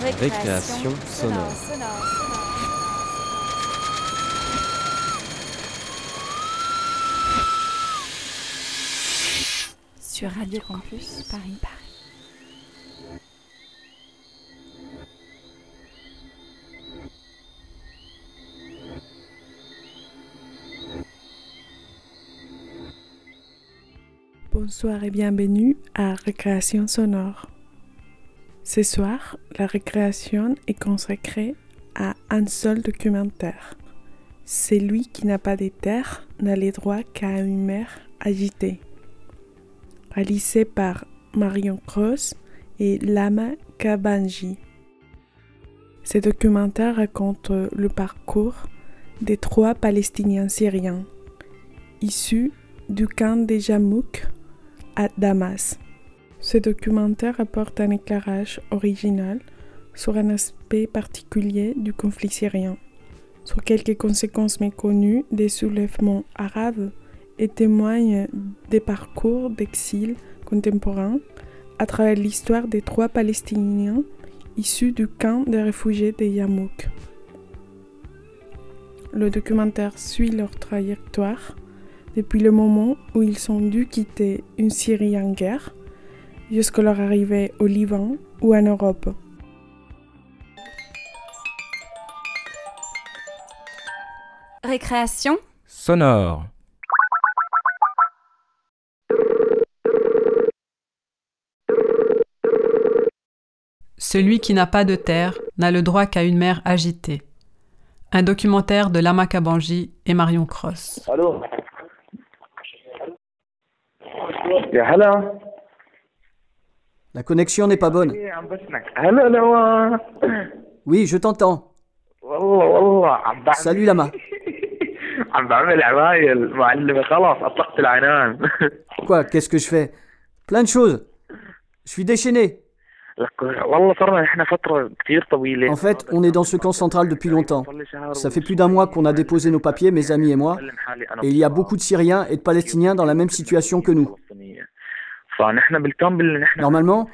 Récréation sonore. Sur Radio Campus Paris. Paris. Bonsoir et bienvenue à Récréation sonore. Ce soir, la récréation est consacrée à un seul documentaire. Celui qui n'a pas de terre n'a les droits qu'à une mer agitée. Réalisé par Marion Cross et Lama Kabanji. Ce documentaire raconte le parcours des trois Palestiniens syriens issus du camp des Jamouk à Damas. Ce documentaire apporte un éclairage original sur un aspect particulier du conflit syrien, sur quelques conséquences méconnues des soulèvements arabes et témoigne des parcours d'exil contemporains à travers l'histoire des trois Palestiniens issus du camp des réfugiés des Yamouk. Le documentaire suit leur trajectoire depuis le moment où ils ont dû quitter une Syrie en guerre jusqu'à leur arrivée au Liban ou en Europe. Récréation sonore. Celui qui n'a pas de terre n'a le droit qu'à une mer agitée. Un documentaire de Lamakabanji et Marion Cross. Allô? La connexion n'est pas bonne. Oui, je t'entends. Salut Lama. Quoi Qu'est-ce que je fais? Plein de choses. Je suis déchaîné. En fait, on est dans ce camp central depuis longtemps. Ça fait plus d'un mois qu'on a déposé nos papiers, mes amis et moi, et il y a beaucoup de Syriens et de Palestiniens dans la même situation que nous. Normalement,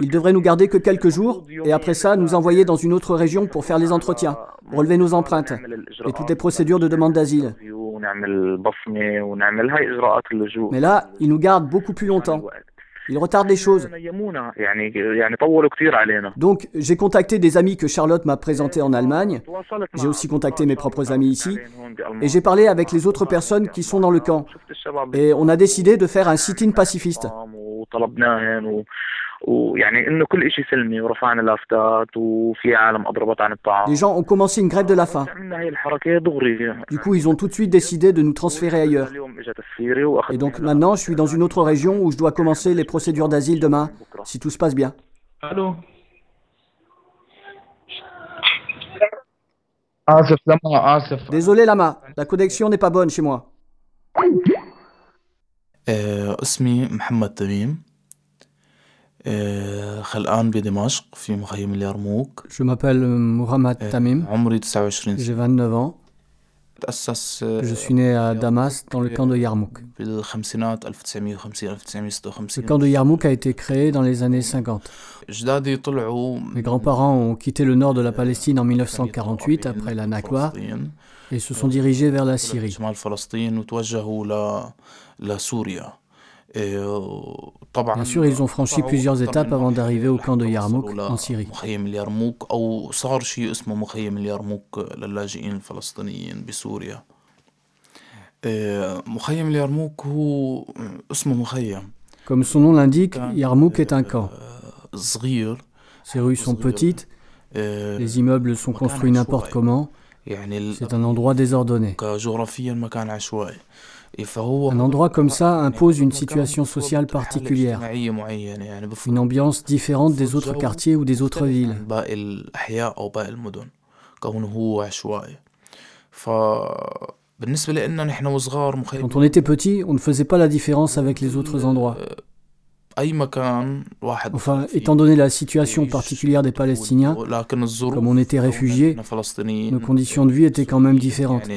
ils devraient nous garder que quelques jours et après ça nous envoyer dans une autre région pour faire les entretiens, relever nos empreintes et toutes les procédures de demande d'asile. Mais là, ils nous gardent beaucoup plus longtemps. Il retarde les choses. Donc j'ai contacté des amis que Charlotte m'a présentés en Allemagne. J'ai aussi contacté mes propres amis ici. Et j'ai parlé avec les autres personnes qui sont dans le camp. Et on a décidé de faire un sit-in pacifiste. Les gens ont commencé une grève de la faim. Du coup, ils ont tout de suite décidé de nous transférer ailleurs. Et donc maintenant, je suis dans une autre région où je dois commencer les procédures d'asile demain, si tout se passe bien. Allô Désolé Lama, la connexion n'est pas bonne chez moi. Euh, je m'appelle euh, Mohamed Tamim. J'ai 29 ans. Je suis né à Damas dans le camp de Yarmouk. Le camp de Yarmouk a été créé dans les années 50. Mes grands-parents ont quitté le nord de la Palestine en 1948 après la Nakba et se sont dirigés vers la Syrie. Bien sûr, ils ont franchi plusieurs étapes avant d'arriver au camp de Yarmouk en Syrie. Comme son nom l'indique, Yarmouk est un camp. Ses rues sont petites, les immeubles sont construits n'importe comment. C'est un endroit désordonné. Un endroit comme ça impose une situation sociale particulière, une ambiance différente des autres quartiers ou des autres villes. Quand on était petit, on ne faisait pas la différence avec les autres endroits. Enfin, étant donné la situation particulière des Palestiniens, comme on était réfugiés, nos conditions de vie étaient quand même différentes.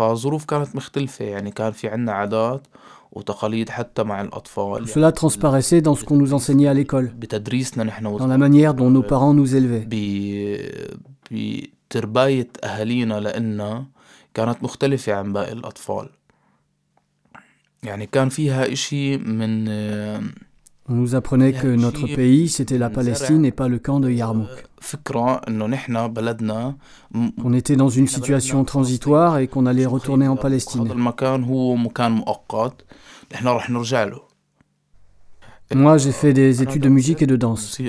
يعني فالظروف كانت مختلفة يعني كان في عنا عادات وتقاليد حتى مع الأطفال cela transparaissait dans ce qu'on nous enseignait à l'école, بتدريسنا نحن dans la manière dont nos parents nous élevaient. ب- بترباية أهالينا لإلنا كانت مختلفة عن باقي الأطفال. يعني كان فيها إشي من On nous apprenait que notre pays, c'était la Palestine et pas le camp de Yarmouk. Qu'on était dans une situation transitoire et qu'on allait retourner en Palestine. Moi, j'ai fait des études de musique et de danse.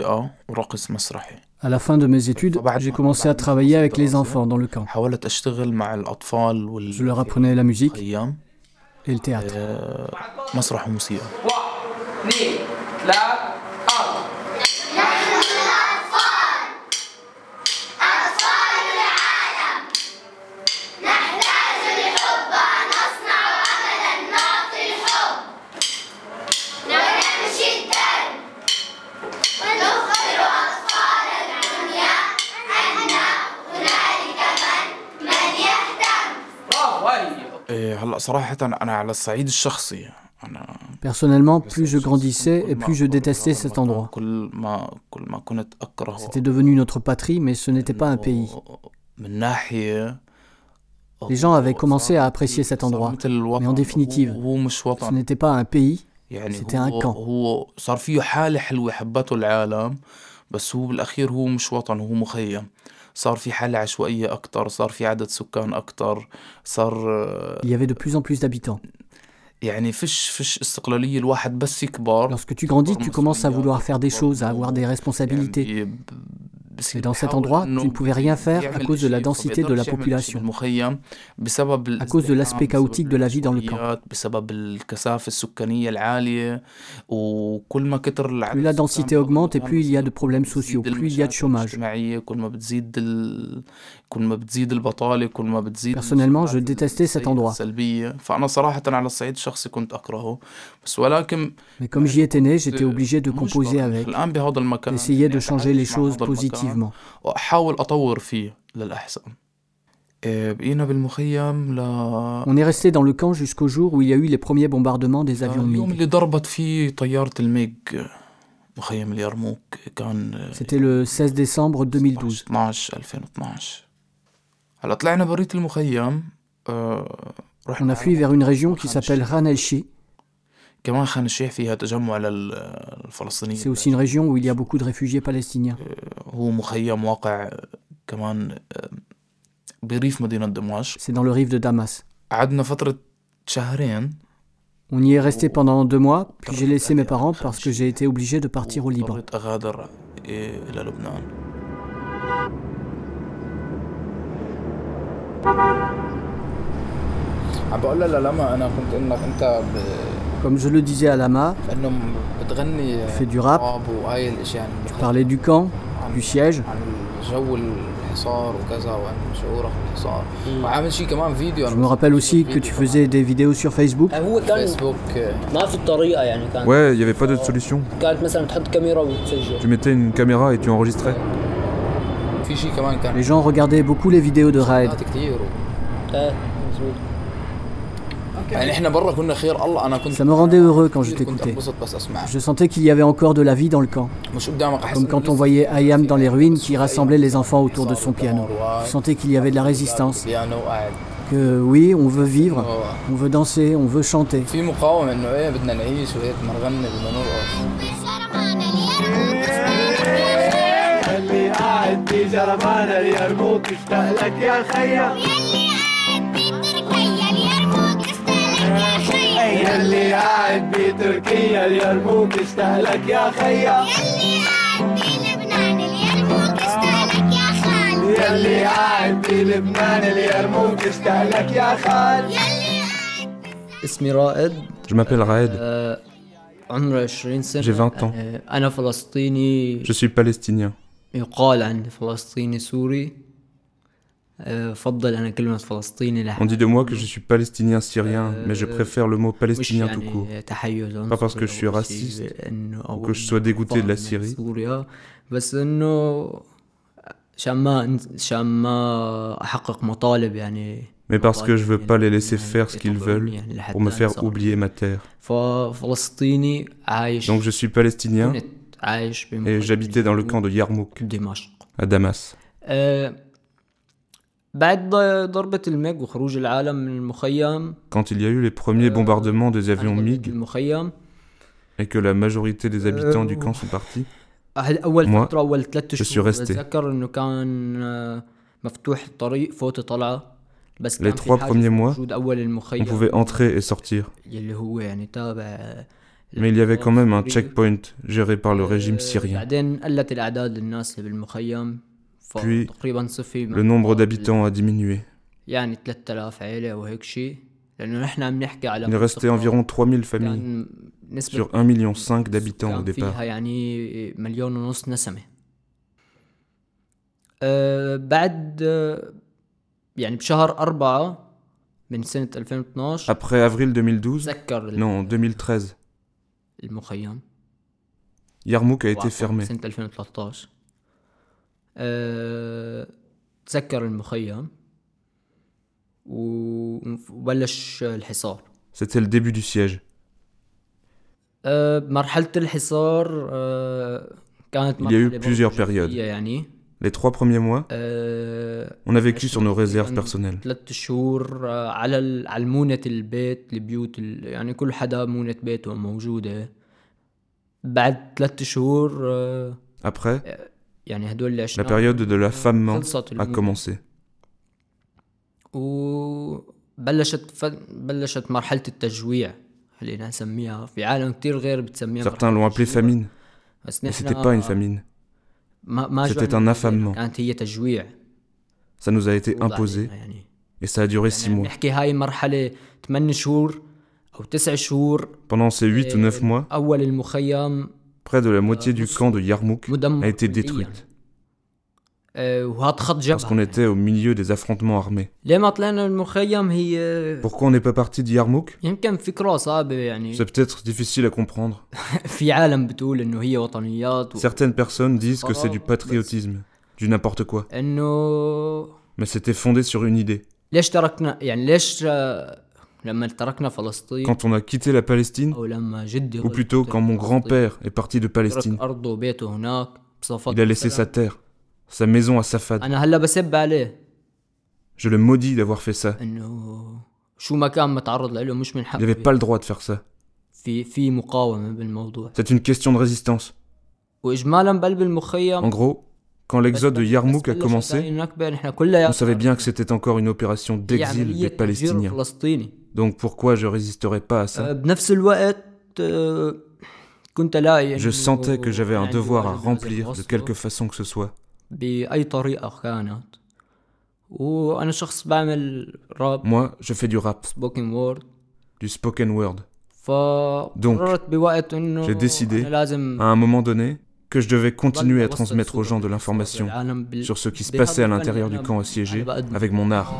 À la fin de mes études, j'ai commencé à travailler avec les enfants dans le camp. Je leur apprenais la musique et le théâtre. نحن الأطفال أطفال العالم نحتاج نصنع أملا نعطي آه، الحب الدرب ونخبر أطفال الدنيا أن هنالك من يهتم هلا صراحة أنا على الصعيد الشخصي. Personnellement, plus je grandissais et plus je détestais cet endroit. C'était devenu notre patrie, mais ce n'était pas un pays. Les gens avaient commencé à apprécier cet endroit, mais en définitive, ce n'était pas un pays, c'était un camp. Il y avait de plus en plus d'habitants. Lorsque tu grandis, tu commences à vouloir faire des choses, à avoir des responsabilités. Et dans cet endroit, tu ne pouvais rien faire à cause de la densité de la population, à cause de l'aspect chaotique de la vie dans le camp. Plus la densité augmente et plus il y a de problèmes sociaux, plus il y a de chômage. Personnellement, je détestais cet endroit. Mais comme j'y étais né, j'étais obligé de composer avec, d'essayer de changer les choses positives. المكان positivement. وأحاول أطور فيه للأحسن إيه، بقينا بالمخيم ل On est resté dans le camp jusqu'au jour où il y a eu les premiers bombardements des avions اليوم MiG. اللي ضربت فيه طيارة الميج مخيم اليرموك كان C'était le 16 décembre 2012. 12 2012 هلا طلعنا بريت المخيم آه، On رحنا a fui vers une région qui s'appelle Ran C'est aussi une région où il y a beaucoup de réfugiés palestiniens. هو مخيم واقع كمان آه، بريف مدينة دمشق C'est dans le rive de Damas. قعدنا فترة شهرين On y est resté pendant deux mois, puis j'ai laissé mes parents parce que j'ai été obligé de partir au Liban. Comme je le disais à Lama, tu fais du rap, tu parlais du camp, du siège. Je me rappelle aussi que tu faisais des vidéos sur Facebook. Ouais, il n'y avait pas d'autre solution. Tu mettais une caméra et tu enregistrais. Les gens regardaient beaucoup les vidéos de Raid. Ça me rendait heureux quand je كنت t'écoutais. انبسط بس اسمع Je sentais qu'il y avait encore de la vie dans le camp. مش قدامك احس Comme quand on voyait Ayam dans les ruines qui rassemblait les enfants autour de son piano. Je sentais qu'il y avait de la résistance. بيانو وقاعد Que oui, on veut vivre, آه. on veut danser, on veut chanter. في مقاومه انه ايه بدنا نعيش وهيك بدنا نغني بدنا نرقص اللي قاعد بجرمان اليرموك اشتاق لك يا خيا يلي قاعد بتركيا اليرموك اشتاق لك يا خيا يلي قاعد بلبنان اليرموك اشتاق لك يا خال اسمي رائد Je m'appelle Raed, آه، عمري 20 سنة J'ai 20 ans. آه، أنا فلسطيني je suis palestinien. On dit de moi que je suis palestinien syrien, mais je préfère le mot palestinien tout court. Pas parce que je suis raciste ou que je sois dégoûté de la Syrie. Mais parce que je ne veux pas les laisser faire ce qu'ils veulent pour me faire oublier ma terre. Donc je suis palestinien et j'habitais dans le camp de Yarmouk à Damas. Quand il y a eu les premiers bombardements des avions MiG. et que la majorité des habitants du camp sont partis, moi, je suis resté. Les trois premiers mois, on pouvait entrer et sortir. Mais il y avait quand même un checkpoint géré par le régime syrien. Puis, le nombre d'habitants a diminué. Il restait environ 3000 familles sur 1,5 million d'habitants au départ. Après avril 2012, non, 2013, Yarmouk a été fermé. C'était le début du siège. Il y a eu plusieurs périodes. Les trois premiers mois, on a vécu sur nos réserves personnelles. Après, la période de l'affamement a commencé. Certains l'ont appelé famine, mais c'était pas une famine. C'était un affamement. Ça nous a été imposé et ça a duré six mois. Pendant ces huit ou neuf mois, près de la moitié du camp de Yarmouk a été détruite. Parce qu'on était au milieu des affrontements armés. Pourquoi on n'est pas parti de Yarmouk? C'est peut-être difficile à comprendre. Certaines personnes disent que c'est du patriotisme, du n'importe quoi. Mais c'était fondé sur une idée. Quand on a quitté la Palestine, ou plutôt quand mon grand-père est parti de Palestine, il a laissé sa terre, sa maison à Safad. Je le maudis d'avoir fait ça. Il n'avait pas le droit de faire ça. C'est une question de résistance. En gros, quand l'exode de Yarmouk a commencé, on savait bien que c'était encore une opération d'exil des Palestiniens. Donc pourquoi je résisterais pas à ça Je sentais que j'avais un devoir à remplir de quelque façon que ce soit. Moi, je fais du rap, du spoken word. Donc, j'ai décidé, à un moment donné, que je devais continuer à transmettre aux gens de l'information sur ce qui se passait à l'intérieur du camp assiégé avec mon art.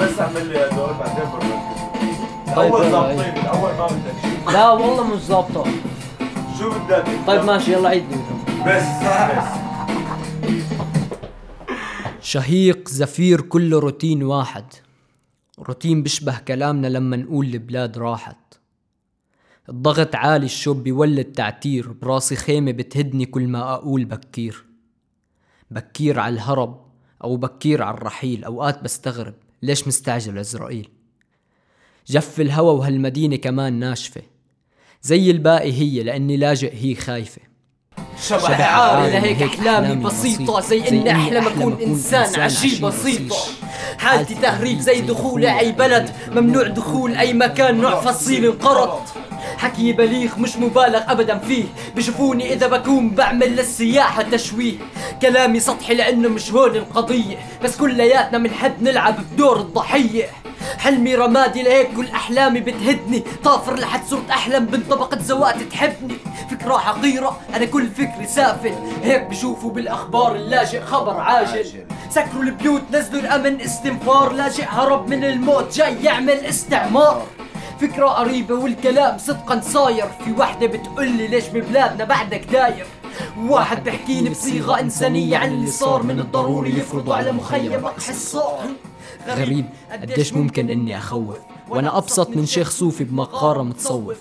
بس اعمل لي هدول بعدين بركز اول ظابطين اول ما بدك شيء لا والله مش ظابطه شو بدك طيب ماشي يلا عيد بس بس شهيق زفير كله روتين واحد. روتين بيشبه كلامنا لما نقول البلاد راحت. الضغط عالي الشوب بيولد تعتير براسي خيمة بتهدني كل ما أقول بكير. بكير على الهرب أو بكير على الرحيل أوقات بستغرب ليش مستعجل إسرائيل؟ جف الهوى وهالمدينة كمان ناشفة. زي الباقي هي لأني لاجئ هي خايفة. شبح عاري لهيك أحلامي بسيطة زي إني أحلم أكون إنسان عجيب بسيطة حالتي تهريب زي دخول أي بلد ممنوع دخول أي مكان نوع فصيل انقرض. حكي بليغ مش مبالغ ابدا فيه. بشوفوني إذا بكون بعمل للسياحة تشويه كلامي سطحي لأنه مش هون القضية. بس كلياتنا منحب نلعب بدور الضحية. حلمي رمادي لهيك كل أحلامي بتهدني. طافر لحد صرت أحلم بنت طبقة زوات تحبني. فكرة حقيرة أنا كل فكري سافل. هيك بشوفوا بالأخبار اللاجئ خبر عاجل. سكروا البيوت نزلوا الأمن استنفار. لاجئ هرب من الموت جاي يعمل استعمار. فكرة قريبة والكلام صدقا صاير. في وحدة بتقولي ليش ببلادنا بعدك داير؟ واحد بحكيني بصيغة إنسانية عن اللي صار من الضروري يفرضوا على مخيم حصار غريب قديش ممكن إني أخوف؟ وأنا أبسط من شيخ صوفي بمقارة متصوف.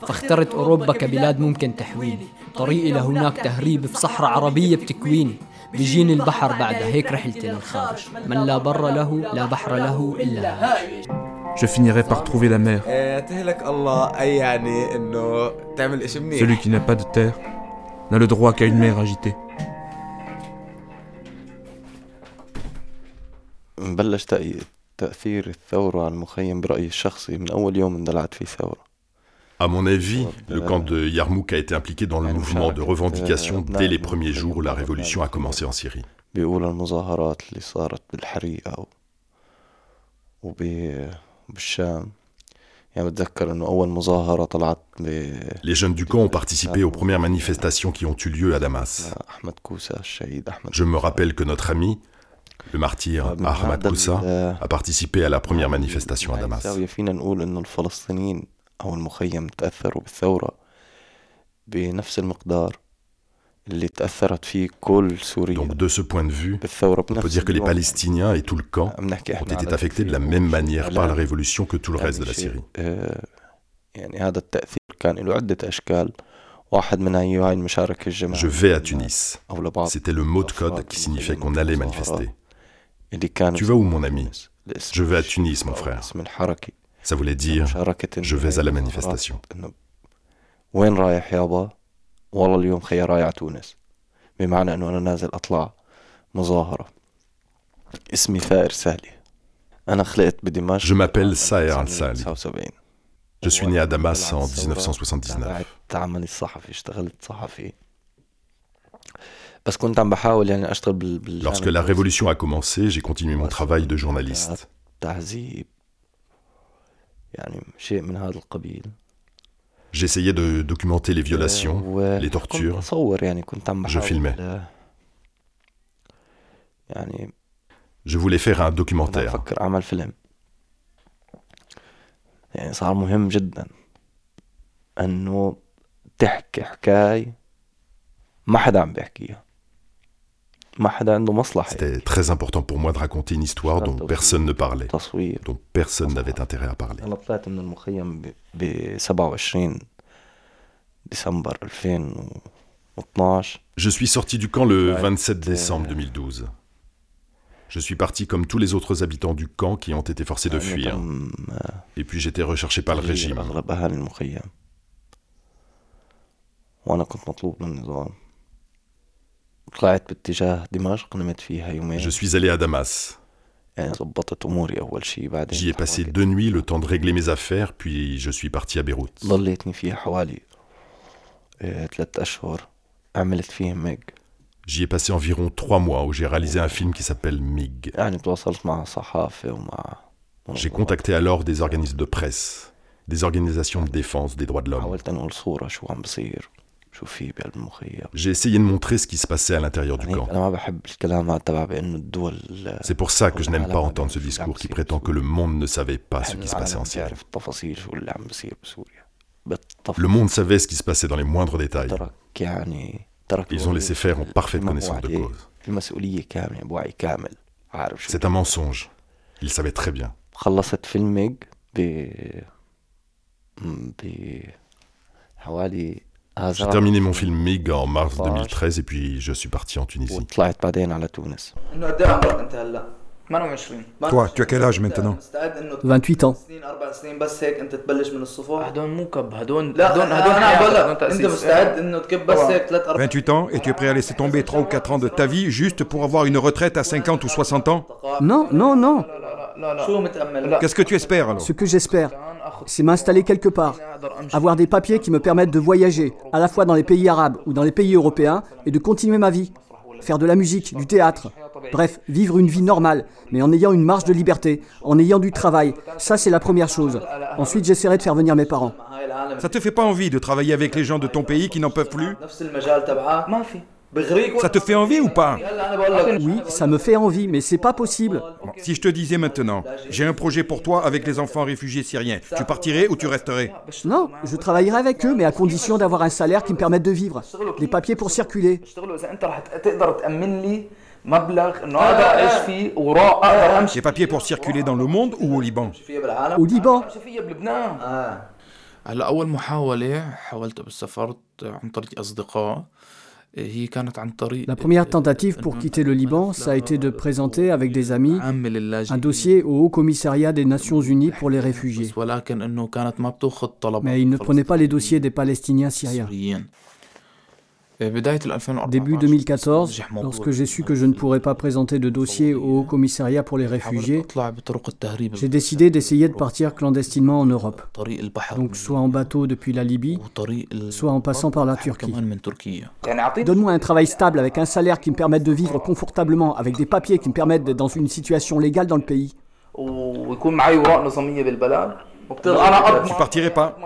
فاخترت أوروبا كبلاد ممكن تحويني طريقي لهناك تهريب في صحراء عربية بتكويني. بيجيني البحر بعدها هيك رحلتي للخارج من لا بر له لا بحر له إلا Je finirai par trouver la mer. Celui qui n'a pas de terre n'a le droit qu'à une mer agitée. بلش تأثير الثورة على المخيم برأيي الشخصي من أول يوم اندلعت فيه ثورة À mon avis, le camp de Yarmouk a été impliqué dans le mouvement de revendication dès les premiers jours où la révolution a commencé en Syrie. Les jeunes du camp ont participé aux premières manifestations qui ont eu lieu à Damas. Je me rappelle que notre ami, le martyr Ahmad Koussa, a participé à la première manifestation à Damas. Donc de ce point de vue, on peut dire que les Palestiniens et tout le camp ont été affectés de la même manière par la révolution que tout le reste de la Syrie. Je vais à Tunis. C'était le mot de code qui signifiait qu'on allait manifester. Tu vas où, mon ami Je vais à Tunis, mon frère. Ça voulait dire, je vais à la manifestation. والله اليوم خيا رايح على تونس. بمعنى أنه أنا نازل أطلع مظاهرة. اسمي ثائر سالي. أنا خلقت بدمشق Je m'appelle Saher al-Sali. Je suis né à Damas en 1979. عملي الصحفي اشتغلت صحفي. بس كنت عم بحاول يعني أشتغل بال Lorsque la révolution a commencé, j'ai continué mon travail de journaliste. تعذيب. يعني شيء من هذا القبيل. J'essayais de documenter les violations, les tortures. Je filmais. Je voulais faire un documentaire. يعني صار مهم جدا انه تحكي حكاية ما حدا عم بيحكيها c'était très important pour moi de raconter une histoire dont personne ne parlait, dont personne n'avait intérêt à parler. Je suis sorti du camp le 27 décembre 2012. Je suis parti comme tous les autres habitants du camp qui ont été forcés de fuir. Et puis j'étais recherché par le régime. Je suis allé à Damas. J'y ai passé deux nuits le temps de régler mes affaires, puis je suis parti à Beyrouth. J'y ai passé environ trois mois où j'ai réalisé un film qui s'appelle MIG. J'ai contacté alors des organismes de presse, des organisations de défense des droits de l'homme. J'ai essayé de montrer ce qui se passait à l'intérieur du camp. C'est pour ça que je n'aime pas entendre ce discours qui prétend que le monde ne savait pas ce qui se passait en Syrie. Le monde savait ce qui se passait dans les moindres détails. Ils ont laissé faire en parfaite connaissance de cause. C'est un mensonge. Ils savaient très bien. J'ai terminé mon film MIG en mars 2013 et puis je suis parti en Tunisie. Toi, tu as quel âge maintenant 28 ans. 28 ans et tu es prêt à laisser tomber 3 ou 4 ans de ta vie juste pour avoir une retraite à 50 ou 60 ans Non, non, non. Qu'est-ce que tu espères alors Ce que j'espère, c'est m'installer quelque part, avoir des papiers qui me permettent de voyager, à la fois dans les pays arabes ou dans les pays européens, et de continuer ma vie, faire de la musique, du théâtre, bref, vivre une vie normale, mais en ayant une marge de liberté, en ayant du travail. Ça, c'est la première chose. Ensuite, j'essaierai de faire venir mes parents. Ça te fait pas envie de travailler avec les gens de ton pays qui n'en peuvent plus? Ça te fait envie ou pas Oui, ça me fait envie, mais c'est pas possible. si je te disais maintenant, j'ai un projet pour toi avec les enfants réfugiés syriens, tu partirais ou tu resterais Non, je travaillerai avec eux, mais à condition d'avoir un salaire qui me permette de vivre. Des papiers pour circuler. Des papiers pour circuler dans le monde ou au Liban Au Liban. La première tentative pour quitter le Liban, ça a été de présenter avec des amis un dossier au Haut Commissariat des Nations Unies pour les réfugiés. Mais ils ne prenaient pas les dossiers des Palestiniens syriens. Début 2014, lorsque j'ai su que je ne pourrais pas présenter de dossier au Haut Commissariat pour les réfugiés, j'ai décidé d'essayer de partir clandestinement en Europe. Donc soit en bateau depuis la Libye, soit en passant par la Turquie. Donne-moi un travail stable avec un salaire qui me permette de vivre confortablement, avec des papiers qui me permettent d'être dans une situation légale dans le pays. Tu partirais pas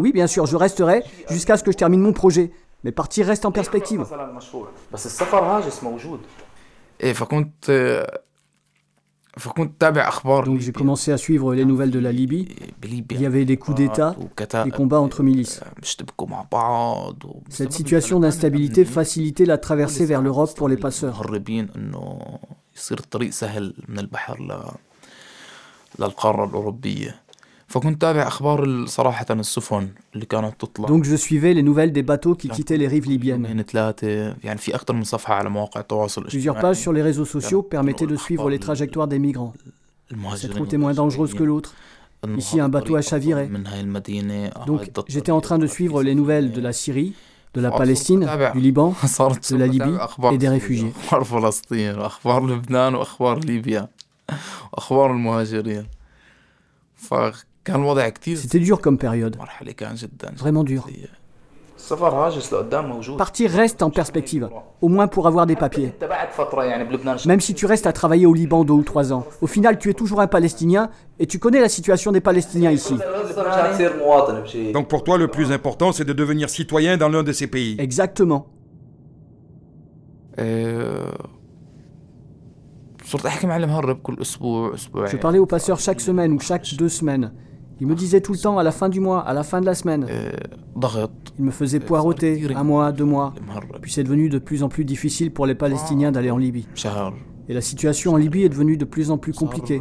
Oui, bien sûr, je resterai jusqu'à ce que je termine mon projet. Mais partir reste en perspective. Donc j'ai commencé à suivre les nouvelles de la Libye. Il y avait des coups d'État, des combats entre milices. Cette situation d'instabilité facilitait la traversée vers l'Europe pour les passeurs. Donc je suivais les nouvelles des bateaux qui quittaient les rives libyennes. Plusieurs pages sur les réseaux sociaux permettaient de suivre les trajectoires des migrants. Cette route est moins dangereuse que l'autre. Ici, un bateau a chaviré. Donc j'étais en train de suivre les nouvelles de la Syrie, de la Palestine, du Liban, de la Libye et des réfugiés. C'était dur comme période. Vraiment dur. Partir reste en perspective, au moins pour avoir des papiers. Même si tu restes à travailler au Liban deux ou trois ans, au final tu es toujours un Palestinien et tu connais la situation des Palestiniens ici. Donc pour toi le plus important c'est de devenir citoyen dans l'un de ces pays. Exactement. Je parlais au passeur chaque semaine ou chaque deux semaines. Il me disait tout le temps à la fin du mois, à la fin de la semaine. Il me faisait poireauter un mois, deux mois. Puis c'est devenu de plus en plus difficile pour les Palestiniens d'aller en Libye. Et la situation en Libye est devenue de plus en plus compliquée.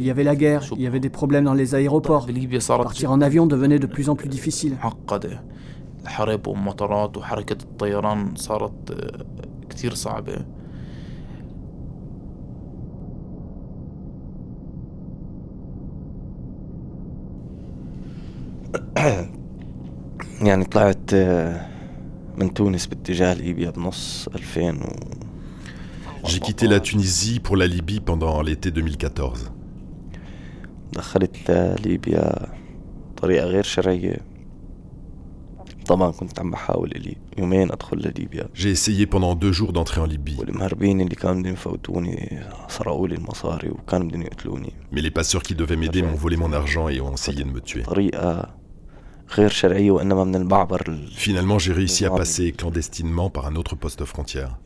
Il y avait la guerre, il y avait des problèmes dans les aéroports. Partir en avion devenait de plus en plus difficile. يعني طلعت من تونس باتجاه ليبيا بنص 2000 و J'ai quitté la Tunisie pour la Libye pendant l'été 2014. دخلت ليبيا بطريقة غير شرعية طبعا كنت عم بحاول إلي يومين أدخل لليبيا J'ai essayé pendant deux jours d'entrer en Libye. والمهربين اللي كانوا بدهم يفوتوني سرقوا لي المصاري وكانوا بدهم يقتلوني Mais les passeurs qui devaient m'aider m'ont volé mon argent et ont essayé de me tuer. طريقة Finalement, j'ai réussi à passer clandestinement par un autre poste frontière,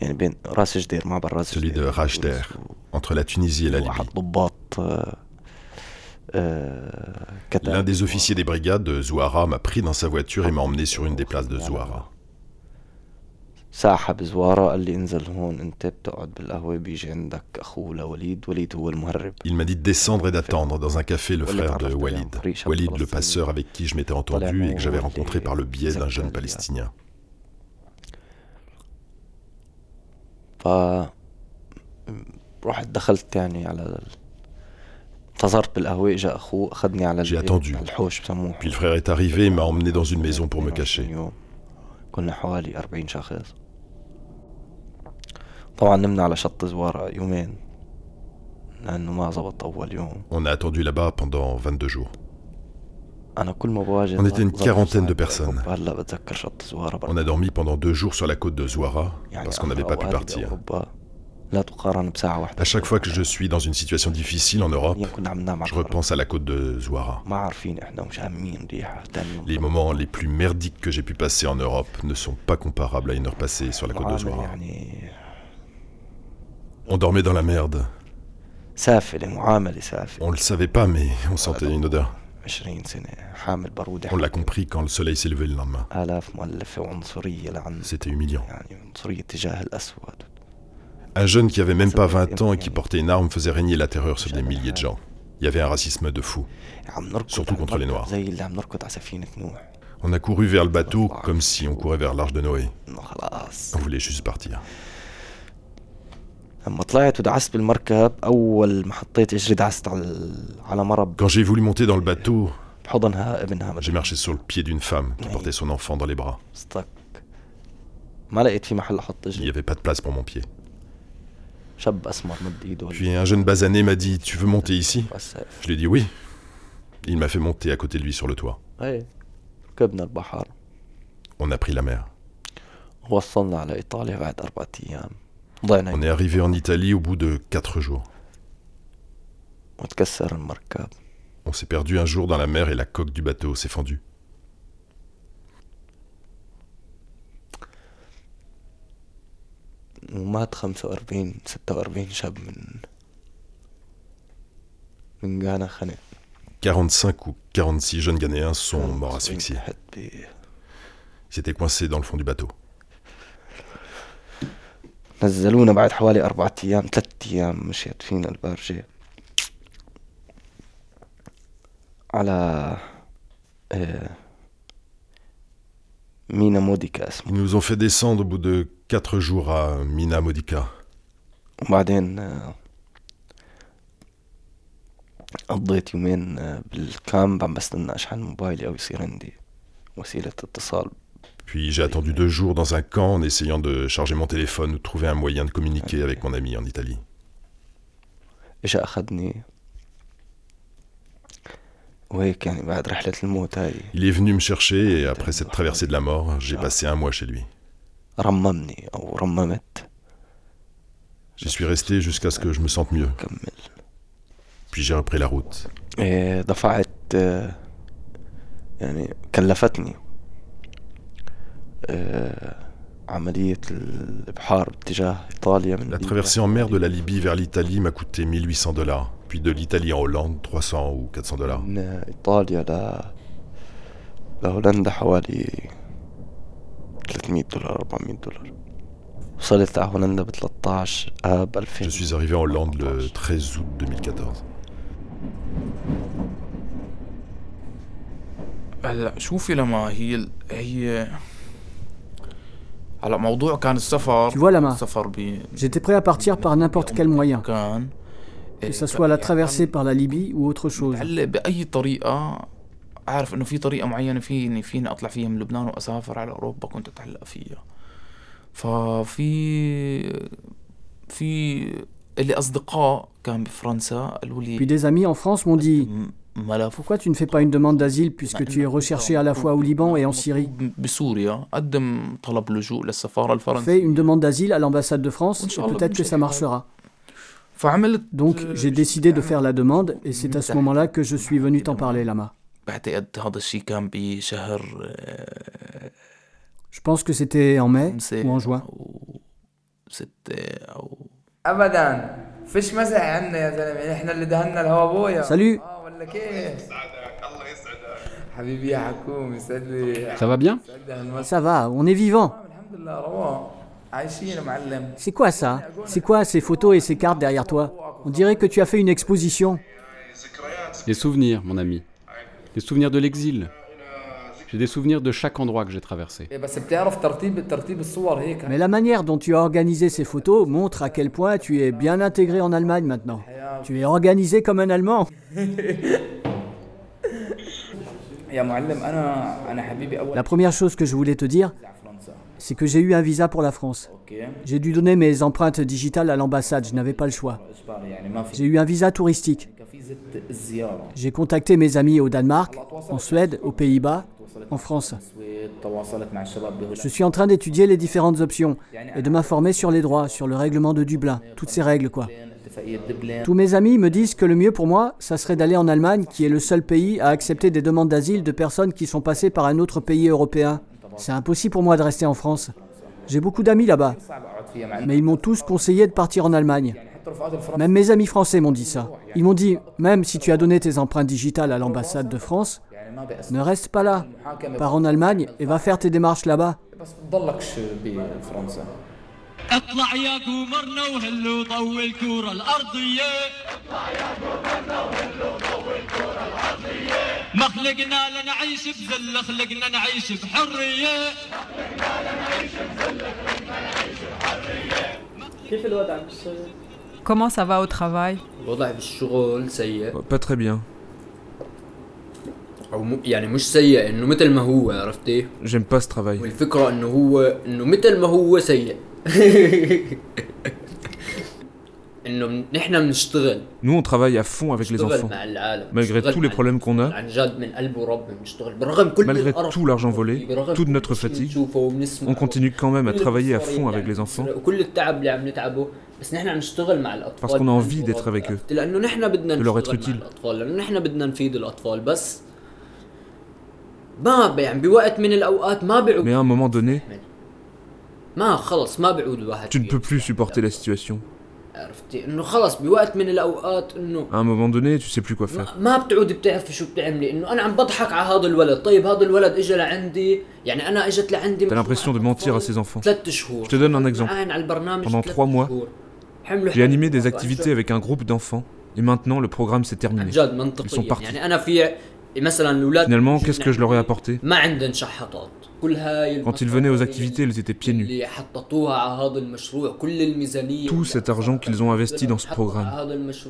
celui de Rajder, entre la Tunisie et la Libye. L'un des officiers des brigades de Zouara m'a pris dans sa voiture et m'a emmené sur une des places de Zouara. ساحب زوارة قال لي انزل هون انت بتقعد بالقهوة بيجي عندك اخوه لوليد وليد هو المهرب Il m'a dit de descendre et d'attendre dans un café le frère de Walid. Walid, le passeur avec qui je m'étais entendu et que j'avais rencontré par le biais d'un jeune palestinien. ف رحت دخلت يعني على انتظرت بالقهوة اجى اخوه اخذني على J'ai attendu. الحوش بسموه Puis le frère est arrivé et m'a emmené dans une maison pour me cacher. طبعا نمنا على شط زوارة يومين لأنه ما زبط أول يوم On a attendu là-bas pendant 22 jours. أنا كل ما بواجه On était une quarantaine de personnes. هلا بتذكر شط زوارة On a dormi pendant deux jours sur la côte de Zouara parce qu'on n'avait pas pu partir. À chaque fois que je suis dans une situation difficile en Europe, je repense à la côte de Zouara. Les moments les plus merdiques que j'ai pu passer en Europe ne sont pas comparables à une heure passée sur la côte de Zouara. On dormait dans la merde. On le savait pas, mais on sentait une odeur. On l'a compris quand le soleil s'est levé le lendemain. C'était humiliant. Un jeune qui avait même pas 20 ans et qui portait une arme faisait régner la terreur sur des milliers de gens. Il y avait un racisme de fou, surtout contre les Noirs. On a couru vers le bateau comme si on courait vers l'arche de Noé. On voulait juste partir. Quand j'ai voulu monter dans le bateau, j'ai marché sur le pied d'une femme qui portait son enfant dans les bras. Il n'y avait pas de place pour mon pied. Puis un jeune basané m'a dit Tu veux monter ici Je lui ai dit oui. Il m'a fait monter à côté de lui sur le toit. On a pris la mer. On est arrivé en Italie au bout de quatre jours. On s'est perdu un jour dans la mer et la coque du bateau s'est fendue. ومات 45 46 شاب من من غانا خنق 45 ou 46 jeunes Ghanéens sont morts asphyxiés. Ils étaient coincés dans le fond du bateau. نزلونا بعد حوالي أربعة أيام ثلاثة أيام مشيت فينا البارجة على Mina Modica. Ils nous ont fait descendre au bout de quatre jours à Mina Modica. وبعدين قضيت يومين بالكامب عم بستنى اشحن موبايلي أو يصير عندي وسيلة اتصال Puis j'ai attendu deux jours dans un camp en essayant de charger mon téléphone ou de trouver un moyen de communiquer avec mon ami en Italie. اجا اخذني il est venu me chercher et après cette traversée de la mort, j'ai passé un mois chez lui. J'y suis resté jusqu'à ce que je me sente mieux. Puis j'ai repris la route. La traversée en mer de la Libye vers l'Italie m'a coûté 1800 dollars puis de l'Italie en Hollande 300 ou 400 dollars. Je suis arrivé en Hollande le 13 août 2014. Tu vois, Lama, j'étais prêt à partir par n'importe quel moyen. Que ce soit la traversée par la Libye ou autre chose. Puis des amis en France m'ont dit pourquoi tu ne fais pas une demande d'asile puisque tu es recherché à la fois au Liban et en Syrie Fais une demande d'asile à l'ambassade de France et peut-être que ça marchera. Donc j'ai décidé de faire la demande et c'est à ce moment-là que je suis venu t'en parler, Lama. Je pense que c'était en mai ou en juin. Salut Ça va bien Ça va, on est vivant. C'est quoi ça؟ C'est quoi ces photos et ces cartes derrière toi On dirait que tu as fait une exposition. Des souvenirs, mon ami. Des souvenirs de l'exil. J'ai des souvenirs de chaque endroit que j'ai traversé. Mais la manière dont tu as organisé ces photos montre à quel point tu es bien intégré en Allemagne maintenant. Tu es organisé comme un Allemand. La première chose que je voulais te dire, c'est que j'ai eu un visa pour la France. J'ai dû donner mes empreintes digitales à l'ambassade, je n'avais pas le choix. J'ai eu un visa touristique. J'ai contacté mes amis au Danemark, en Suède, aux Pays-Bas, en France. Je suis en train d'étudier les différentes options et de m'informer sur les droits, sur le règlement de Dublin, toutes ces règles quoi. Tous mes amis me disent que le mieux pour moi, ça serait d'aller en Allemagne, qui est le seul pays à accepter des demandes d'asile de personnes qui sont passées par un autre pays européen. C'est impossible pour moi de rester en France. J'ai beaucoup d'amis là-bas, mais ils m'ont tous conseillé de partir en Allemagne. Même mes amis français m'ont dit ça. Ils m'ont dit, même si tu as donné tes empreintes digitales à l'ambassade de France, ne reste pas là. Pars en Allemagne et va faire tes démarches là-bas. اطلع يا قمرنا وهلو ضوي الكورة الأرضية اطلع يا قمرنا وهلو ضوي الكورة الأرضية ما خلقنا لنعيش بذلة خلقنا نعيش بحرية خلقنا لنعيش بذلة خلقنا نعيش بحرية كيف الوضع بالشغل؟ Comment ça va au travail الوضع بالشغل سيء Pas très bien. او م... يعني مش سيء انه مثل ما هو عرفتي J'aime pas ce travail. والفكرة انه هو انه مثل ما هو سيء انه نحن بنشتغل Nous, on travaille à fond avec les enfants. مع العالم Malgré بنشتغل tous les مع problèmes qu'on a, عن جد من قلب ورب بنشتغل برغم كل malgré القرف tout l'argent volé, برغم toute كل notre شيء fatigue, بنشوفه وبنسمعه on continue quand même à كل travailler à الصورين fond اللي avec les عم enfants نسرق وكل التعب اللي عم نتعبه بس نحن عم نشتغل مع الاطفال parce qu'on a مع envie d'être الأطفال. avec eux, لانه نحن بدنا de leur être نشتغل مع utile. الاطفال لانه نحن بدنا نفيد الاطفال بس mais à un moment donné, tu ne peux plus supporter la situation. À un moment donné, tu sais plus quoi faire. T'as l'impression de mentir à ses enfants. Je te donne un exemple. Pendant trois mois, j'ai animé des activités avec un groupe d'enfants. Et maintenant, le programme s'est terminé. Ils sont partis. Finalement, qu'est-ce que je leur ai apporté Quand ils venaient aux activités, ils étaient pieds nus. Tout cet argent qu'ils ont investi dans ce programme,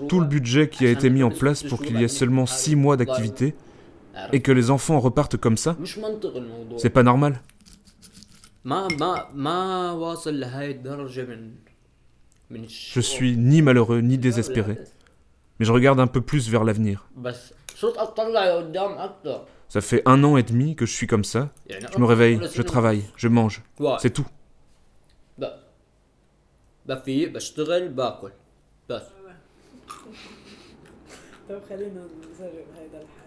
tout le budget qui a été mis en place pour qu'il y ait seulement 6 mois d'activité, et que les enfants repartent comme ça, c'est pas normal. Je suis ni malheureux ni désespéré, mais je regarde un peu plus vers l'avenir. Ça fait un an et demi que je suis comme ça. Je me réveille, je travaille, je mange. C'est tout.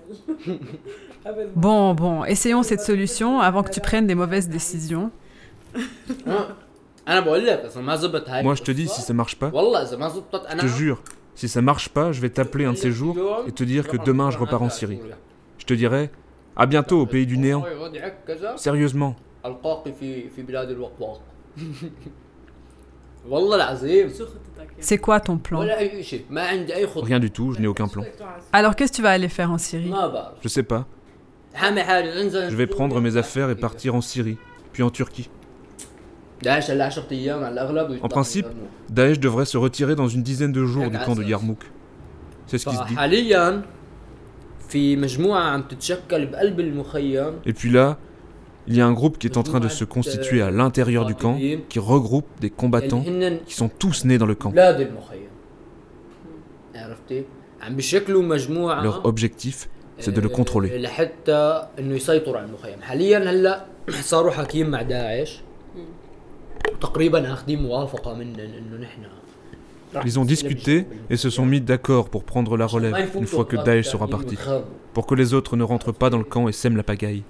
Bon, bon, essayons cette solution avant que tu prennes des mauvaises décisions. Moi, je te dis, si ça marche pas, je te jure, si ça marche pas, je vais t'appeler un de ces jours et te dire que demain je repars en Syrie. Je te dirai à bientôt au pays du néant. Sérieusement. C'est quoi ton plan Rien du tout, je n'ai aucun plan. Alors qu'est-ce que tu vas aller faire en Syrie? Je sais pas. Je vais prendre mes affaires et partir en Syrie, puis en Turquie. En principe, Daesh devrait se retirer dans une dizaine de jours du camp de Yarmouk. C'est ce qui se dit. Et puis là, il y a un groupe qui est en train de se constituer à l'intérieur du camp, qui regroupe des combattants qui sont tous nés dans le camp. Leur objectif, c'est de le contrôler. Ils ont discuté et se sont mis d'accord pour prendre la relève une fois que Daesh sera parti, pour que les autres ne rentrent pas dans le camp et sèment la pagaille.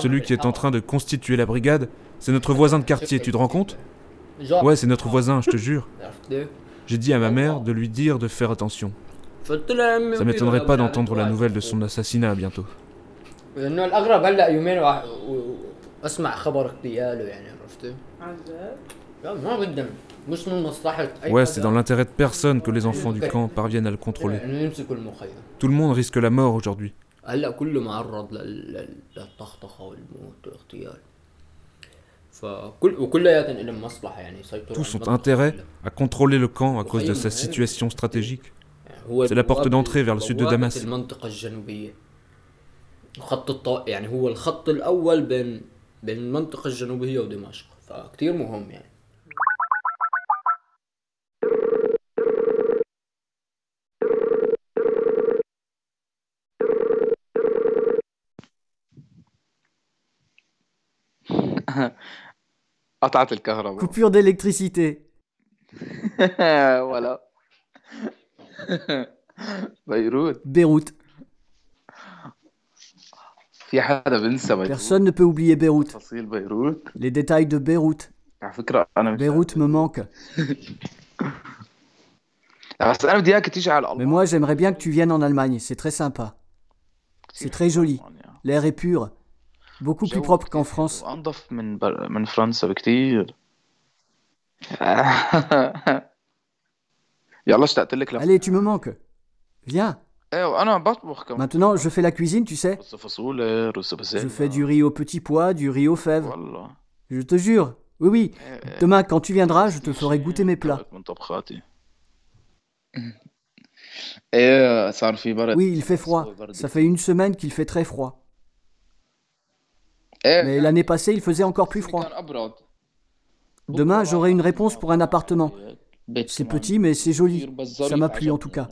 Celui qui est en train de constituer la brigade, c'est notre voisin de quartier, tu te rends compte Ouais, c'est notre voisin, je te jure. J'ai dit à ma mère de lui dire de faire attention. Ça m'étonnerait pas d'entendre la nouvelle de son assassinat bientôt. لانه الاغرب هلا يومين واحد واسمع خبر اغتياله يعني عرفتي عن جد؟ لا ما بدهم مش من مصلحه اي Ouais, حدا c'est dans l'intérêt de personne que les enfants du camp parviennent à le contrôler. انه يمسكوا المخيم Tout le monde risque la mort aujourd'hui. هلا كله معرض لل- لل- للطخطخه والموت والاغتيال فكل وكلياتهم لهم مصلحه يعني يسيطروا Tous على ont المنطقة intérêt à contrôler le camp à cause de sa situation stratégique. هو C'est la porte بوابة- d'entrée vers le sud de بوابة Damas. المنطقة الجنوبية خط الط... يعني هو الخط الأول بين بين المنطقة الجنوبية ودمشق فكتير مهم يعني. قطعت الكهرباء. كوبيور ديليكتريسيتي فوالا بيروت بيروت Personne ne peut oublier Beyrouth. Les détails de Beyrouth. Beyrouth me manque. Mais moi, j'aimerais bien que tu viennes en Allemagne. C'est très sympa. C'est très joli. L'air est pur. Beaucoup plus propre qu'en France. Allez, tu me manques. Viens. Maintenant, je fais la cuisine, tu sais. Je fais du riz au petit pois, du riz aux fèves. Je te jure. Oui, oui. Demain, quand tu viendras, je te ferai goûter mes plats. Oui, il fait froid. Ça fait une semaine qu'il fait très froid. Mais l'année passée, il faisait encore plus froid. Demain, j'aurai une réponse pour un appartement. C'est petit, mais c'est joli. Ça m'a plu en tout cas.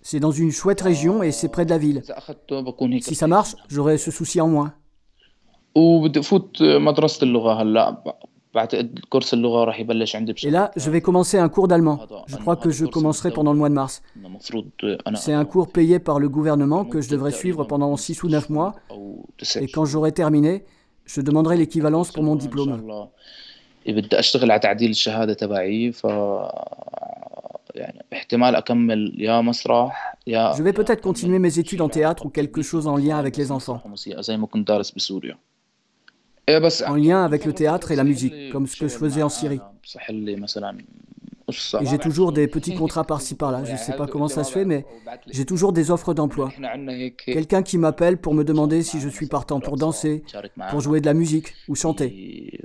C'est dans une chouette région et c'est près de la ville. Si ça marche, j'aurai ce souci en moins. Et là, je vais commencer un cours d'allemand. Je crois que je commencerai pendant le mois de mars. C'est un cours payé par le gouvernement que je devrais suivre pendant 6 ou 9 mois. Et quand j'aurai terminé, je demanderai l'équivalence pour mon diplôme. Je vais peut-être continuer mes études en théâtre ou quelque chose en lien avec les enfants. En lien avec le théâtre et la musique, comme ce que je faisais en Syrie. Et j'ai toujours des petits contrats par-ci par-là. Je ne sais pas comment ça se fait, mais j'ai toujours des offres d'emploi. Quelqu'un qui m'appelle pour me demander si je suis partant pour danser, pour jouer de la musique ou chanter.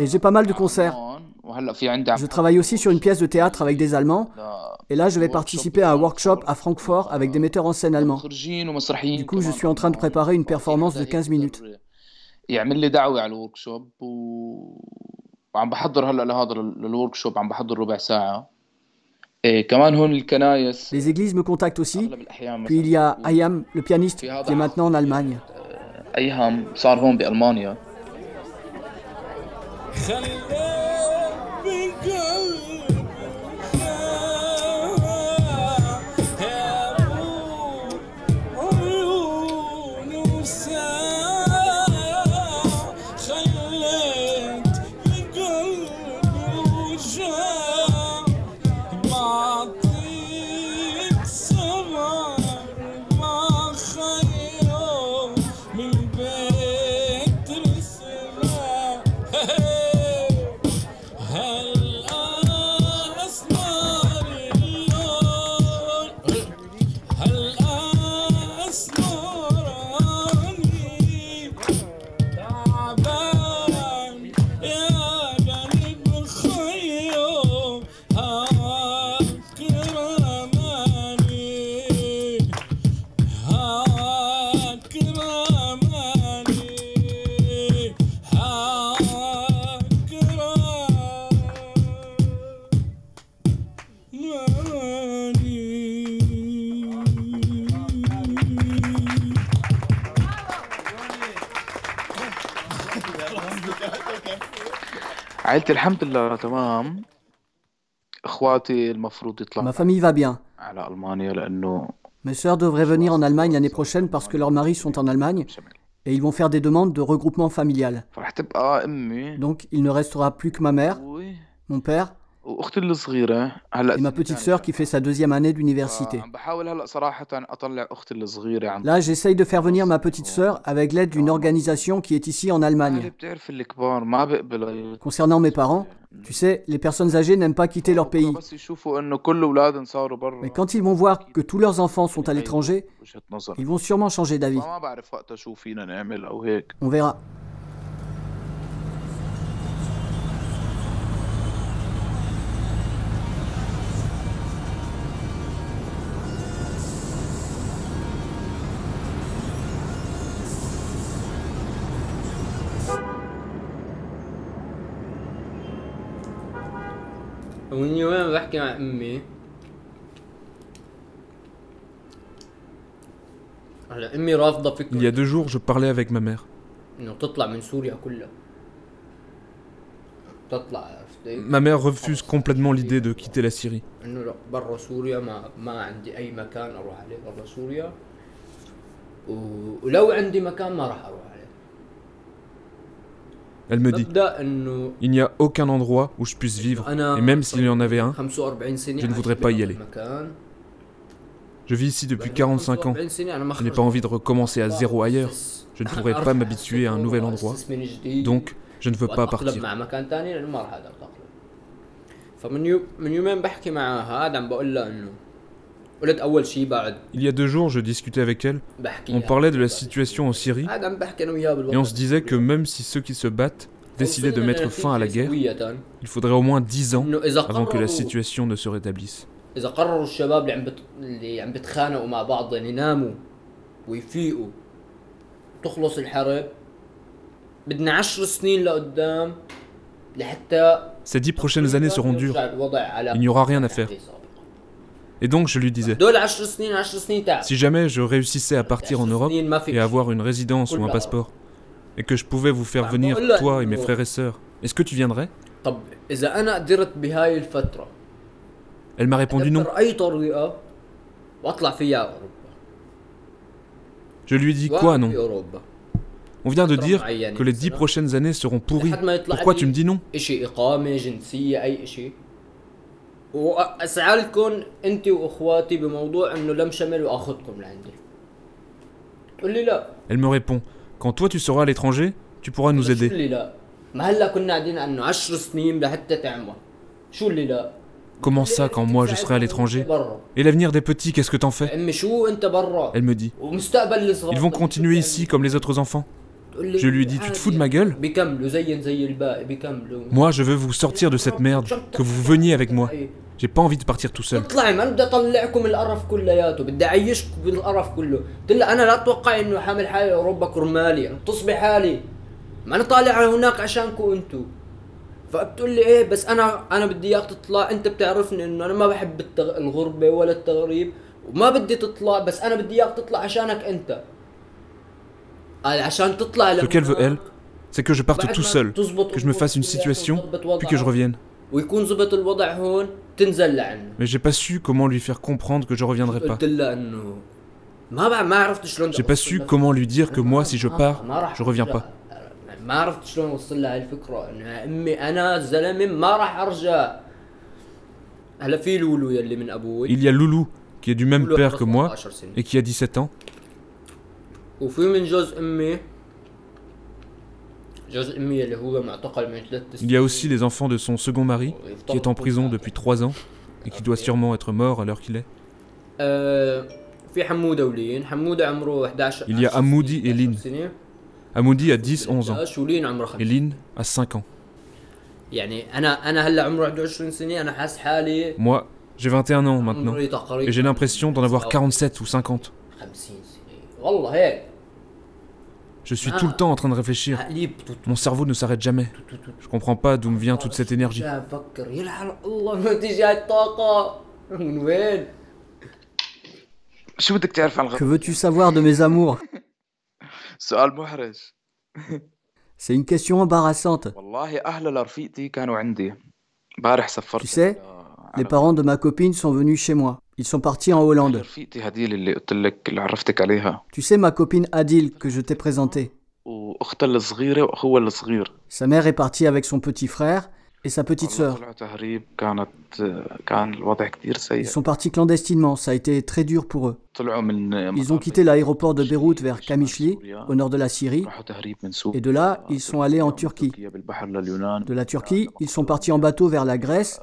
Et j'ai pas mal de concerts. Je travaille aussi sur une pièce de théâtre avec des Allemands. Et là, je vais participer à un workshop à Francfort avec des metteurs en scène allemands. Du coup, je suis en train de préparer une performance de 15 minutes. Les églises me contactent aussi. Puis il y a Ayam, le pianiste, qui est maintenant en Allemagne. Sunny on. Ma famille va bien. Mes sœurs devraient venir en Allemagne l'année prochaine parce que leurs maris sont en Allemagne et ils vont faire des demandes de regroupement familial. Donc il ne restera plus que ma mère, mon père et ma petite sœur qui fait sa deuxième année d'université. Là, j'essaye de faire venir ma petite sœur avec l'aide d'une organisation qui est ici en Allemagne. Concernant mes parents, tu sais, les personnes âgées n'aiment pas quitter leur pays. Mais quand ils vont voir que tous leurs enfants sont à l'étranger, ils vont sûrement changer d'avis. On verra. Il y a deux jours, je parlais avec ma mère. Ma mère refuse complètement l'idée de quitter la Syrie. Elle me dit, il n'y a aucun endroit où je puisse vivre, et même s'il y en avait un, je ne voudrais pas y aller. Je vis ici depuis 45 ans. Je n'ai pas envie de recommencer à zéro ailleurs. Je ne pourrais pas m'habituer à un nouvel endroit. Donc, je ne veux pas partir. Il y a deux jours, je discutais avec elle. On parlait de la situation en Syrie et on se disait que même si ceux qui se battent décidaient de mettre fin à la guerre, il faudrait au moins dix ans avant que la situation ne se rétablisse. Ces dix prochaines années seront dures. Il n'y aura rien à faire. Et donc je lui disais, si jamais je réussissais à partir en Europe et avoir une résidence ou un passeport, et que je pouvais vous faire venir, toi et mes frères et sœurs, est-ce que tu viendrais? Elle m'a répondu non. Je lui ai dit quoi non? On vient de dire que les dix prochaines années seront pourries. Pourquoi tu me dis non? Elle me répond Quand toi tu seras à l'étranger, tu pourras nous aider. Comment ça quand moi je serai à l'étranger Et l'avenir des petits, qu'est-ce que t'en fais Elle me dit Ils vont continuer ici comme les autres enfants. Je lui dis, tu te fous de ma gueule Moi, je veux vous sortir de cette merde, que vous veniez avec moi. جي با انفي دو بارتير تو سول طلع ما بدي اطلعكم القرف كلياته بدي أعيشكم بالقرف كله. قلت أنا لا أتوقع إنه حامل حالي اوروبا كرمالي أنا بتصبي حالي. ما أنا طالع هناك عشانكم أنتو. فبتقول لي إيه بس أنا أنا بدي إياك تطلع. أنت بتعرفني إنه أنا ما بحب التغ... الغربة ولا التغريب وما بدي تطلع بس أنا بدي إياك تطلع عشانك أنت. قال عشان تطلع Ce qu'elle veut elle, c'est que je parte tout seul, que je me fasse une situation, puis que je revienne. ويكون زبط الوضع هون. Mais j'ai pas su comment lui faire comprendre que je reviendrai pas. J'ai pas su comment lui dire que moi, si je pars, je reviens pas. Il y a Loulou qui est du même père que moi et qui a 17 ans. Il y a aussi les enfants de son second mari, qui est en prison depuis trois ans et qui doit sûrement être mort à l'heure qu'il est. Il y a Hamoudi et Lynn. Hamoudi a 10-11 ans. et Lynn a 5 ans. Moi, j'ai 21 ans maintenant. et j'ai l'impression d'en avoir 47 ou 50. Je suis tout le temps en train de réfléchir. Mon cerveau ne s'arrête jamais. Je comprends pas d'où me vient toute cette énergie. Que veux-tu savoir de mes amours C'est une question embarrassante. Tu sais, les parents de ma copine sont venus chez moi. Ils sont partis en Hollande. Tu sais ma copine Adil que je t'ai présentée. Sa mère est partie avec son petit frère et sa petite sœur. Ils sont partis clandestinement, ça a été très dur pour eux. Ils ont quitté l'aéroport de Beyrouth vers Kamishli, au nord de la Syrie, et de là, ils sont allés en Turquie. De la Turquie, ils sont partis en bateau vers la Grèce,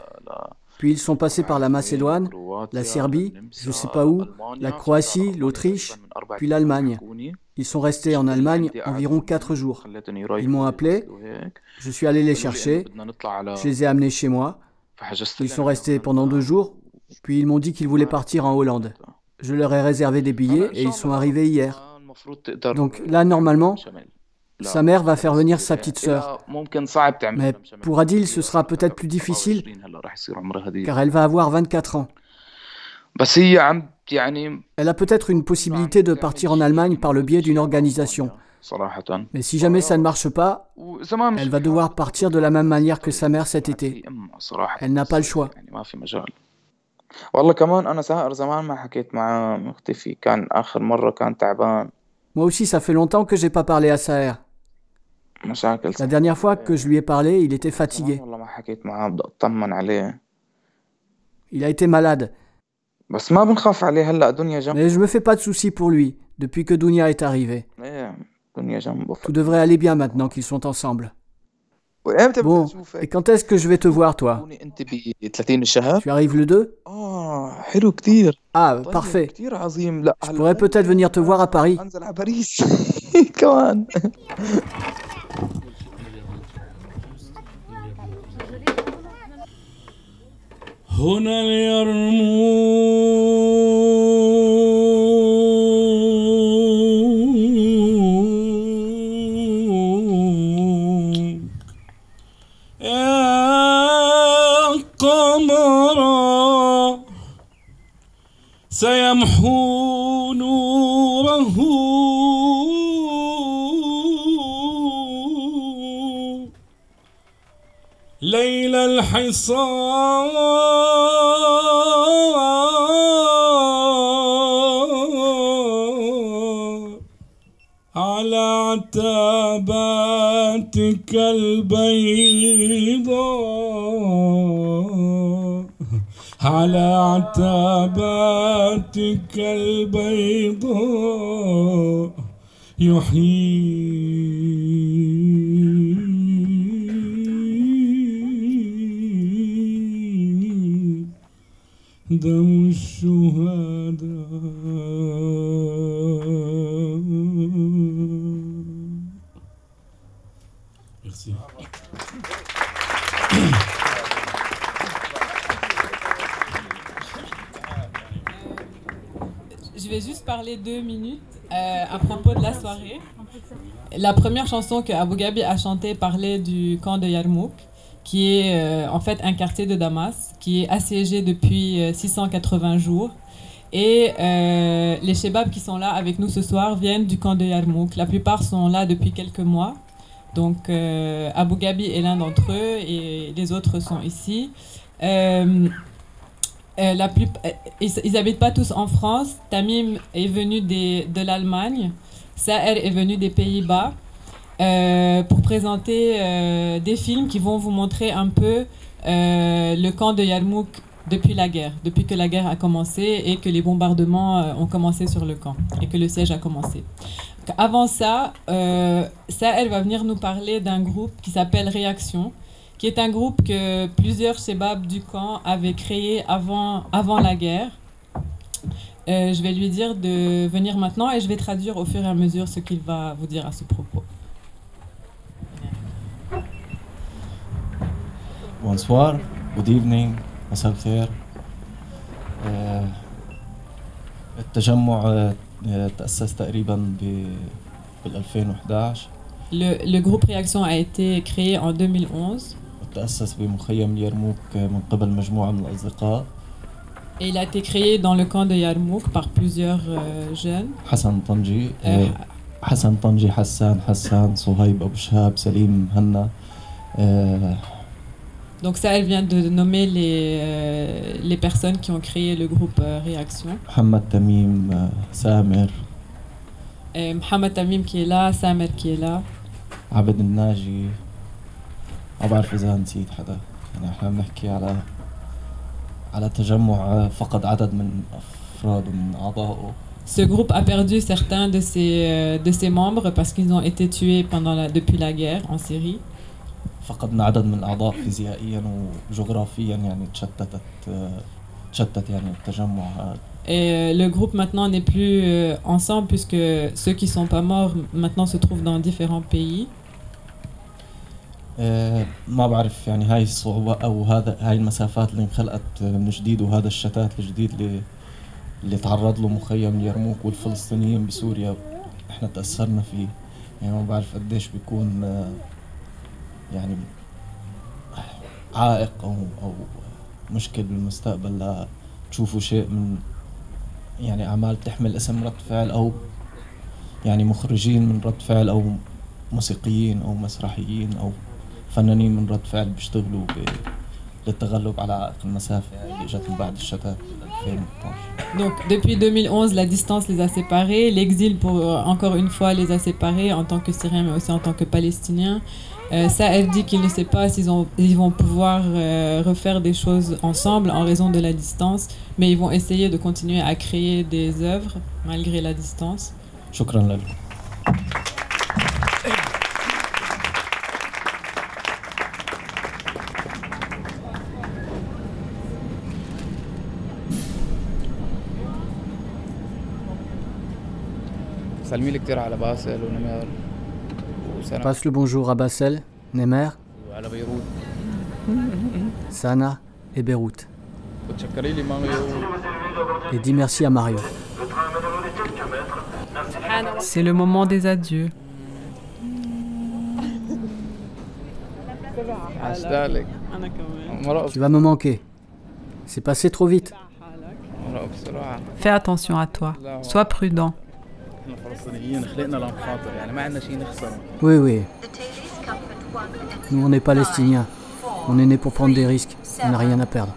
puis ils sont passés par la Macédoine, la Serbie, je ne sais pas où, la Croatie, l'Autriche, puis l'Allemagne. Ils sont restés en Allemagne environ 4 jours. Ils m'ont appelé, je suis allé les chercher, je les ai amenés chez moi. Ils sont restés pendant deux jours, puis ils m'ont dit qu'ils voulaient partir en Hollande. Je leur ai réservé des billets et ils sont arrivés hier. Donc là, normalement, sa mère va faire venir sa petite sœur. Mais pour Adil, ce sera peut-être plus difficile, car elle va avoir 24 ans. Elle a peut-être une possibilité de partir en Allemagne par le biais d'une organisation. Mais si jamais ça ne marche pas, elle va devoir partir de la même manière que sa mère cet été. Elle n'a pas le choix. Moi aussi, ça fait longtemps que j'ai pas parlé à Saher. La dernière fois que je lui ai parlé, il était fatigué. Il a été malade. Mais je me fais pas de soucis pour lui, depuis que Dunia est arrivée. Tout devrait aller bien maintenant qu'ils sont ensemble. Bon, et quand est-ce que je vais te voir, toi Tu arrives le 2 Ah, parfait. Je pourrais peut-être venir te voir à Paris. هنا اليرموك. دم الشهداء Merci. Je vais juste parler deux minutes euh, à propos de la soirée. La première chanson que Abu Ghabi a chantée parlait du camp de Yarmouk, qui est euh, en fait un quartier de Damas, qui est assiégé depuis euh, 680 jours. Et euh, les Shebabs qui sont là avec nous ce soir viennent du camp de Yarmouk. La plupart sont là depuis quelques mois. Donc euh, Abu Ghabi est l'un d'entre eux et les autres sont ici. Euh, euh, la plus, euh, ils n'habitent pas tous en France. Tamim est venu des, de l'Allemagne. Saher est venu des Pays-Bas euh, pour présenter euh, des films qui vont vous montrer un peu euh, le camp de Yarmouk depuis la guerre, depuis que la guerre a commencé et que les bombardements ont commencé sur le camp et que le siège a commencé. Avant ça, euh, Saher va venir nous parler d'un groupe qui s'appelle Réaction qui est un groupe que plusieurs Shebabs du camp avaient créé avant, avant la guerre. Je vais lui dire de venir maintenant et je vais traduire au fur et à mesure ce qu'il va vous dire à ce propos. Bonsoir, good evening, مساء الخير. آه، التجمع آه، تأسس تقريبا ب بال 2011 Le, le groupe Réaction a été créé en 2011 تأسس بمخيم اليرموك من قبل مجموعة من الأصدقاء et il a été créé dans le camp de Yarmouk par plusieurs euh, jeunes. حسن طنجي آه، آه، حسن طنجي حسان حسان صهيب أبو شهاب سليم مهنا آه، Donc ça, elle vient de nommer les, euh, les personnes qui ont créé le groupe euh, Réaction. محمد تميم آه، سامر Et Mohamed Tamim qui est là, Samer qui est là. عبد الناجي ما بعرف إذا نسيت حدا يعني احنا بنحكي على على تجمع آه، فقد عدد من أفراد ومن أعضائه Ce groupe a perdu certains de ses, euh, de ses membres parce qu'ils ont été tués pendant la, depuis la guerre en Syrie. فقدنا عدد من الأعضاء فيزيائيا وجغرافيا يعني تشتتت تشتت يعني التجمع. هذا Et euh, le groupe maintenant n'est plus euh, ensemble puisque ceux qui sont pas morts maintenant se trouvent dans différents pays. آه، ما بعرف يعني هاي الصعوبة أو هذا هاي المسافات اللي انخلقت من جديد وهذا الشتات الجديد اللي اللي تعرض له مخيم اليرموك والفلسطينيين بسوريا. إحنا تأثرنا فيه. يعني ما بعرف قديش بيكون آه، يعني عائق أو أو مشكل بالمستقبل لا تشوفوا شيء من يعني أعمال تحمل اسم رد فعل أو يعني مخرجين من رد فعل أو موسيقيين أو مسرحيين أو فنانين من رد فعل بيشتغلوا للتغلب على عائق المسافة اللي اجت من بعد الشتات 2012 Donc depuis 2011, la distance les a séparés, l'exil pour encore une fois les a séparés en tant que Syriens mais aussi en tant que Palestiniens. Euh, ça, elle dit qu'il ne sait pas s'ils ils vont pouvoir euh, refaire des choses ensemble en raison de la distance, mais ils vont essayer de continuer à créer des œuvres malgré la distance. شكرا Passe le bonjour à Bassel, Nemer, Sana et Beyrouth. Et dis merci à Mario. C'est le moment des adieux. Tu vas me manquer. C'est passé trop vite. Fais attention à toi. Sois prudent. Oui, oui. Nous, on est palestiniens. On est nés pour prendre des risques. On n'a rien à perdre.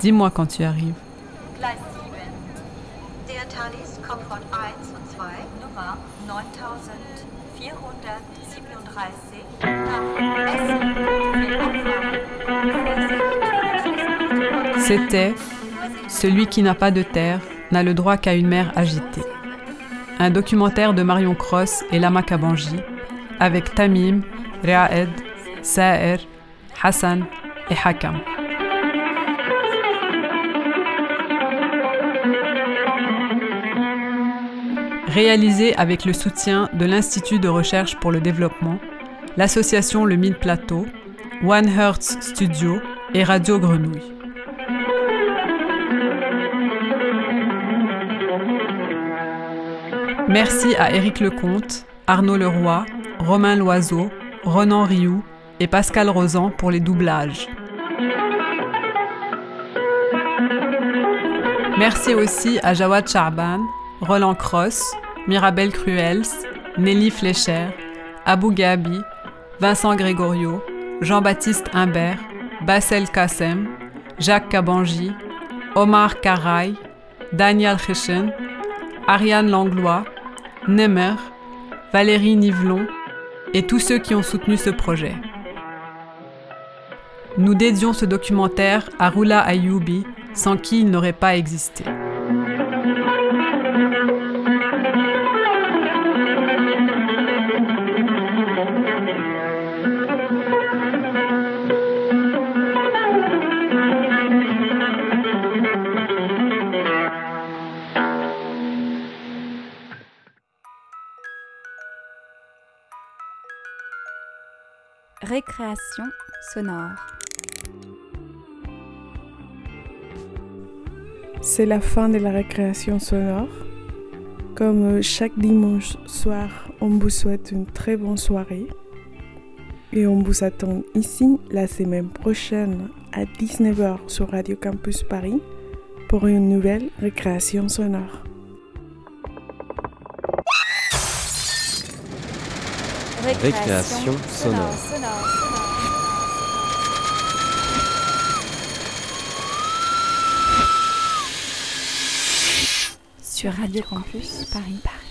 Dis-moi quand tu arrives. C'était Celui qui n'a pas de terre n'a le droit qu'à une mer agitée. Un documentaire de Marion Cross et Lama Kabanji avec Tamim, Raed, Saer, Hassan et Hakam. Réalisé avec le soutien de l'Institut de recherche pour le développement, l'association Le Mille Plateau, One Hertz Studio et Radio Grenouille. Merci à Éric Lecomte, Arnaud Leroy, Romain Loiseau, Ronan Rioux et Pascal Rosan pour les doublages. Merci aussi à Jawad Charban, Roland Cross, Mirabel Cruels, Nelly Fleischer, Abou Gabi, Vincent Grégorio, Jean-Baptiste Imbert, Bassel Kassem, Jacques Kabanji, Omar Karaï, Daniel Chechen, Ariane Langlois, Nemer, Valérie Nivelon et tous ceux qui ont soutenu ce projet. Nous dédions ce documentaire à Rula Ayoubi, sans qui il n'aurait pas existé. Sonore. C'est la fin de la récréation sonore. Comme chaque dimanche soir, on vous souhaite une très bonne soirée. Et on vous attend ici la semaine prochaine à 19h sur Radio Campus Paris pour une nouvelle récréation sonore. Récréation sonore. Sur Radio Campus Paris.